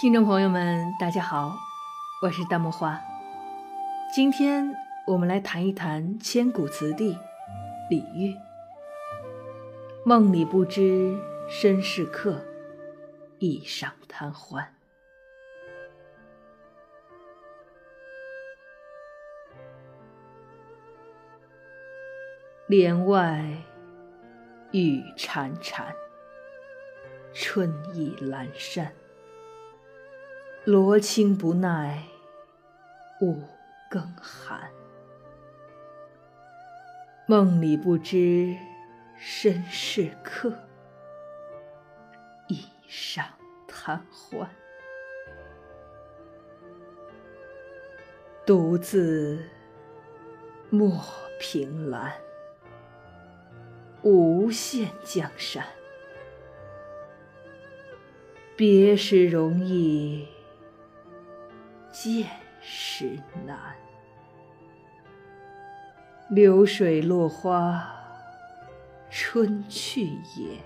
听众朋友们，大家好，我是大木花。今天我们来谈一谈千古词帝李煜。梦里不知身是客，一晌贪欢。帘外雨潺潺，春意阑珊。罗衾不耐五更寒。梦里不知身是客，一晌贪欢。独自莫凭栏。无限江山，别时容易见时难。流水落花春去也，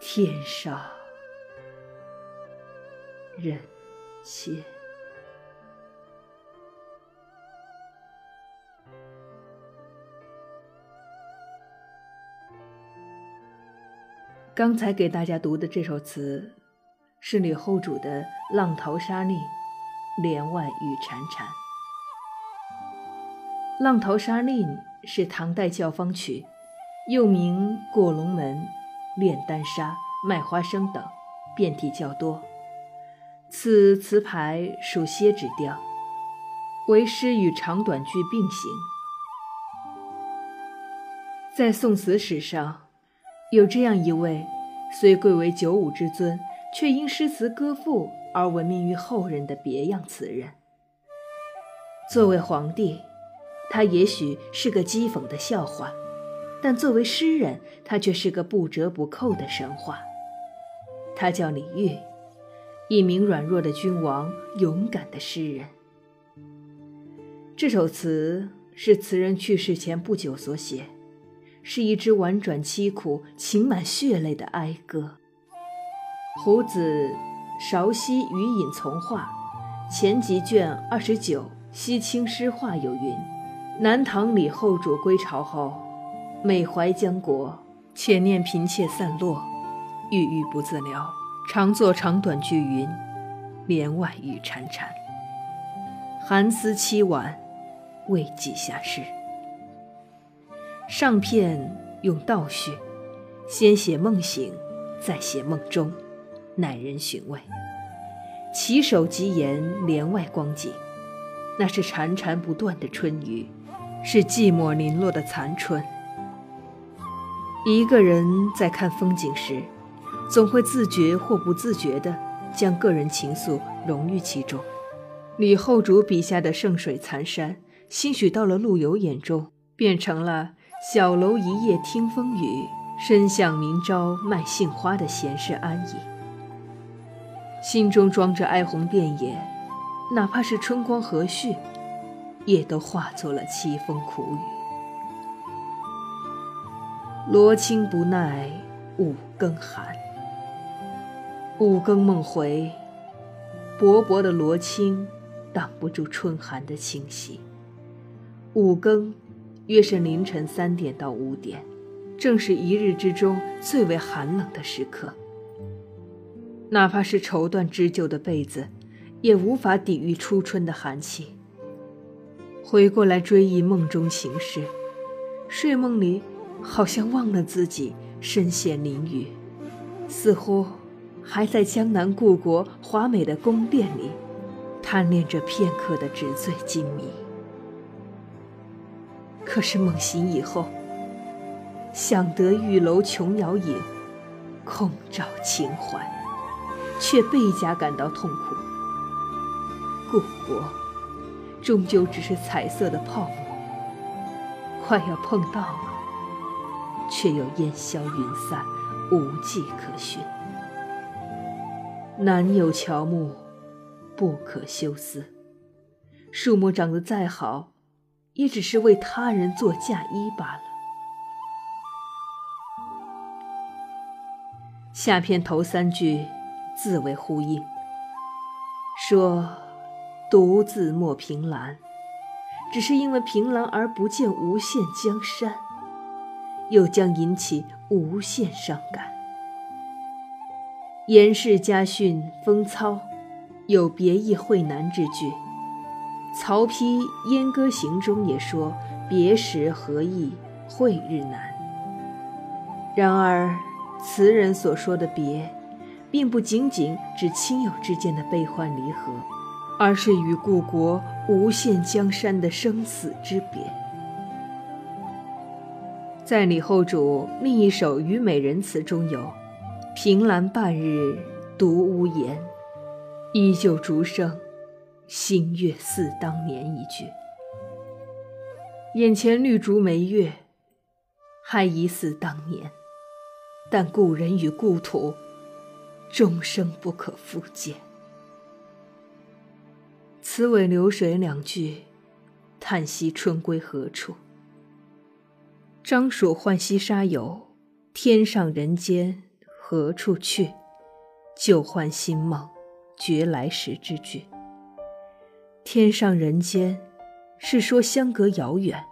天上人间。刚才给大家读的这首词，是李后主的《浪淘沙令·帘外雨潺潺》。《浪淘沙令》是唐代教坊曲，又名《过龙门》《炼丹砂》《卖花生》等，遍体较多。此词牌属歇指调，为诗与长短句并行。在宋词史上。有这样一位，虽贵为九五之尊，却因诗词歌赋而闻名于后人的别样词人。作为皇帝，他也许是个讥讽的笑话；但作为诗人，他却是个不折不扣的神话。他叫李煜，一名软弱的君王，勇敢的诗人。这首词是词人去世前不久所写。是一支婉转凄苦、情满血泪的哀歌。胡子《韶溪余隐从话》前集卷二十九《西清诗话》有云：“南唐李后主归朝后，每怀江国，且念嫔妾散落，郁郁不自疗，常作长短句云：‘帘外雨潺潺，寒思凄婉，未几下事。’”上片用倒叙，先写梦醒，再写梦中，耐人寻味。起首即言帘外光景，那是潺潺不断的春雨，是寂寞零落的残春。一个人在看风景时，总会自觉或不自觉地将个人情愫融于其中。李后主笔下的圣水残山，兴许到了陆游眼中，变成了。小楼一夜听风雨，深巷明朝卖杏花的闲适安逸。心中装着哀鸿遍野，哪怕是春光和煦，也都化作了凄风苦雨。罗衾不耐五更寒，五更梦回，薄薄的罗衾挡不住春寒的侵袭。五更。约是凌晨三点到五点，正是一日之中最为寒冷的时刻。哪怕是绸缎织就的被子，也无法抵御初春的寒气。回过来追忆梦中情事，睡梦里好像忘了自己身陷囹圄，似乎还在江南故国华美的宫殿里，贪恋着片刻的纸醉金迷。可是梦醒以后，想得玉楼琼瑶影，空照情怀，却倍加感到痛苦。故国终究只是彩色的泡沫，快要碰到了，却又烟消云散，无迹可寻。南有乔木，不可休思。树木长得再好。也只是为他人做嫁衣罢了。下片头三句自为呼应，说：“独自莫凭栏，只是因为凭栏而不见无限江山，又将引起无限伤感。”严氏家训风操，有别意会难之句。曹丕《燕歌行》中也说：“别时何意会日难。”然而，词人所说的别，并不仅仅指亲友之间的悲欢离合，而是与故国无限江山的生死之别。在李后主另一首《虞美人》词中有“凭栏半日独屋檐，依旧竹声。”新月似当年一句，眼前绿竹眉月，还疑似当年，但故人与故土，终生不可复见。此尾流水两句，叹息春归何处？张蜀浣溪沙有“天上人间何处去？旧换新梦觉来时”之句。天上人间，是说相隔遥远，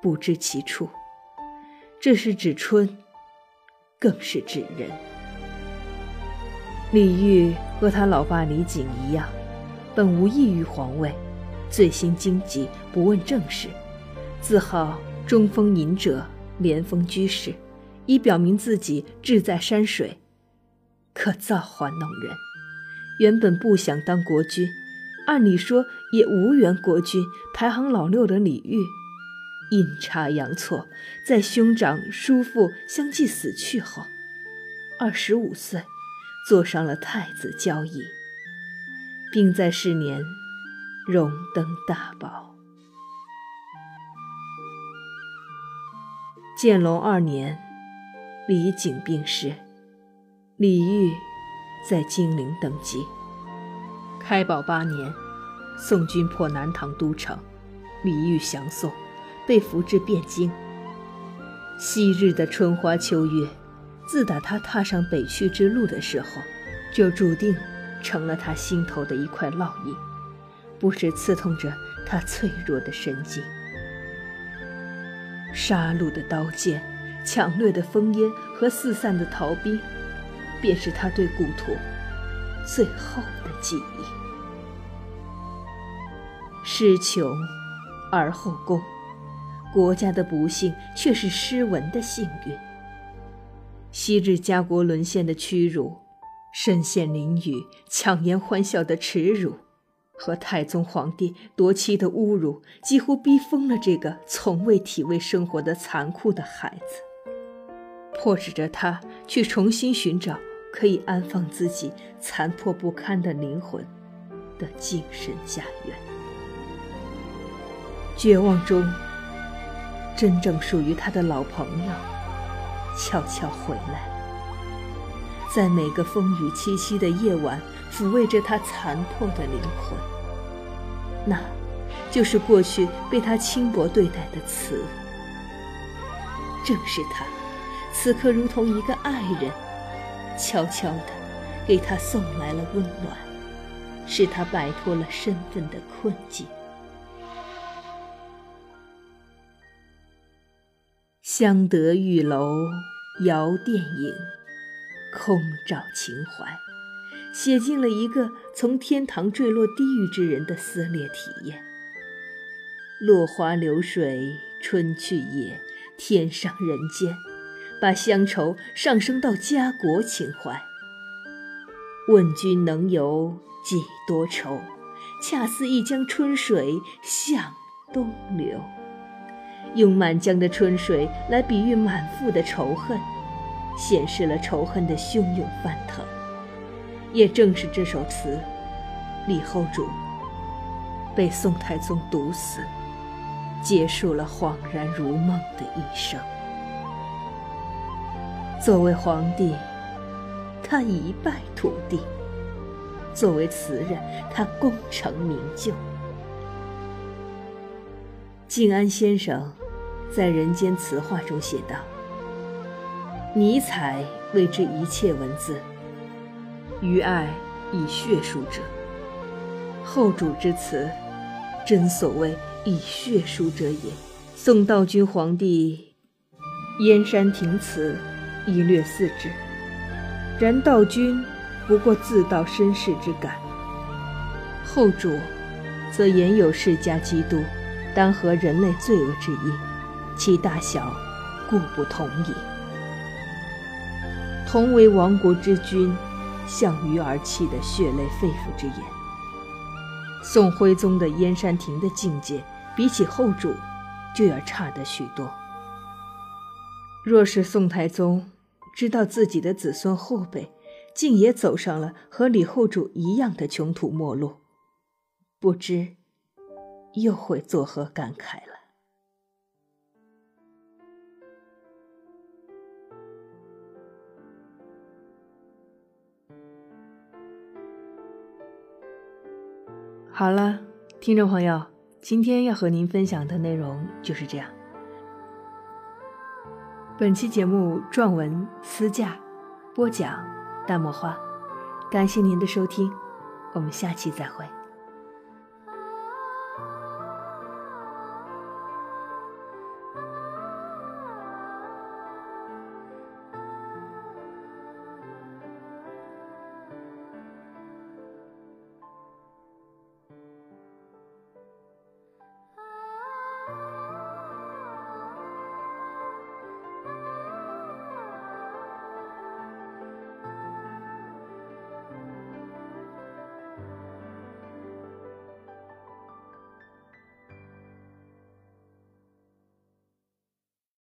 不知其处。这是指春，更是指人。李煜和他老爸李璟一样，本无意于皇位，醉心经济，不问政事，自号中锋隐者、连峰居士，以表明自己志在山水，可造化弄人。原本不想当国君。按理说也无缘国君，排行老六的李煜，阴差阳错，在兄长叔父相继死去后，二十五岁，坐上了太子交椅，并在是年荣登大宝。建隆二年，李璟病逝，李煜在金陵登基。开宝八年，宋军破南唐都城，李煜降宋，被俘至汴京。昔日的春花秋月，自打他踏上北去之路的时候，就注定成了他心头的一块烙印，不时刺痛着他脆弱的神经。杀戮的刀剑，抢掠的烽烟和四散的逃兵，便是他对故土。最后的记忆。诗穷而后功，国家的不幸却是诗文的幸运。昔日家国沦陷的屈辱，身陷囹圄、强颜欢笑的耻辱，和太宗皇帝夺妻的侮辱，几乎逼疯了这个从未体味生活的残酷的孩子，迫使着他去重新寻找。可以安放自己残破不堪的灵魂的精神家园。绝望中，真正属于他的老朋友悄悄回来，在每个风雨凄凄的夜晚，抚慰着他残破的灵魂。那，就是过去被他轻薄对待的词。正是他，此刻如同一个爱人。悄悄地给他送来了温暖，使他摆脱了身份的困境。相得玉楼遥电影，空照情怀，写尽了一个从天堂坠落地狱之人的撕裂体验。落花流水春去也，天上人间。把乡愁上升到家国情怀。问君能有几多愁？恰似一江春水向东流。用满江的春水来比喻满腹的仇恨，显示了仇恨的汹涌翻腾。也正是这首词，李后主被宋太宗毒死，结束了恍然如梦的一生。作为皇帝，他一败涂地；作为词人，他功成名就。静安先生在《人间词话》中写道：“尼采谓之一切文字，于爱以血书者。后主之词，真所谓以血书者也。宋道君皇帝燕山亭词，已略似之。然道君不过自道身世之感，后主则言有世家基督，当合人类罪恶之意，其大小故不同矣。同为亡国之君，向鱼而泣的血泪肺腑之言。宋徽宗的燕山亭的境界，比起后主，就要差得许多。若是宋太宗知道自己的子孙后辈，竟也走上了和李后主一样的穷途末路，不知又会作何感慨了。好了，听众朋友，今天要和您分享的内容就是这样。本期节目撰文私驾播讲淡墨花，感谢您的收听，我们下期再会。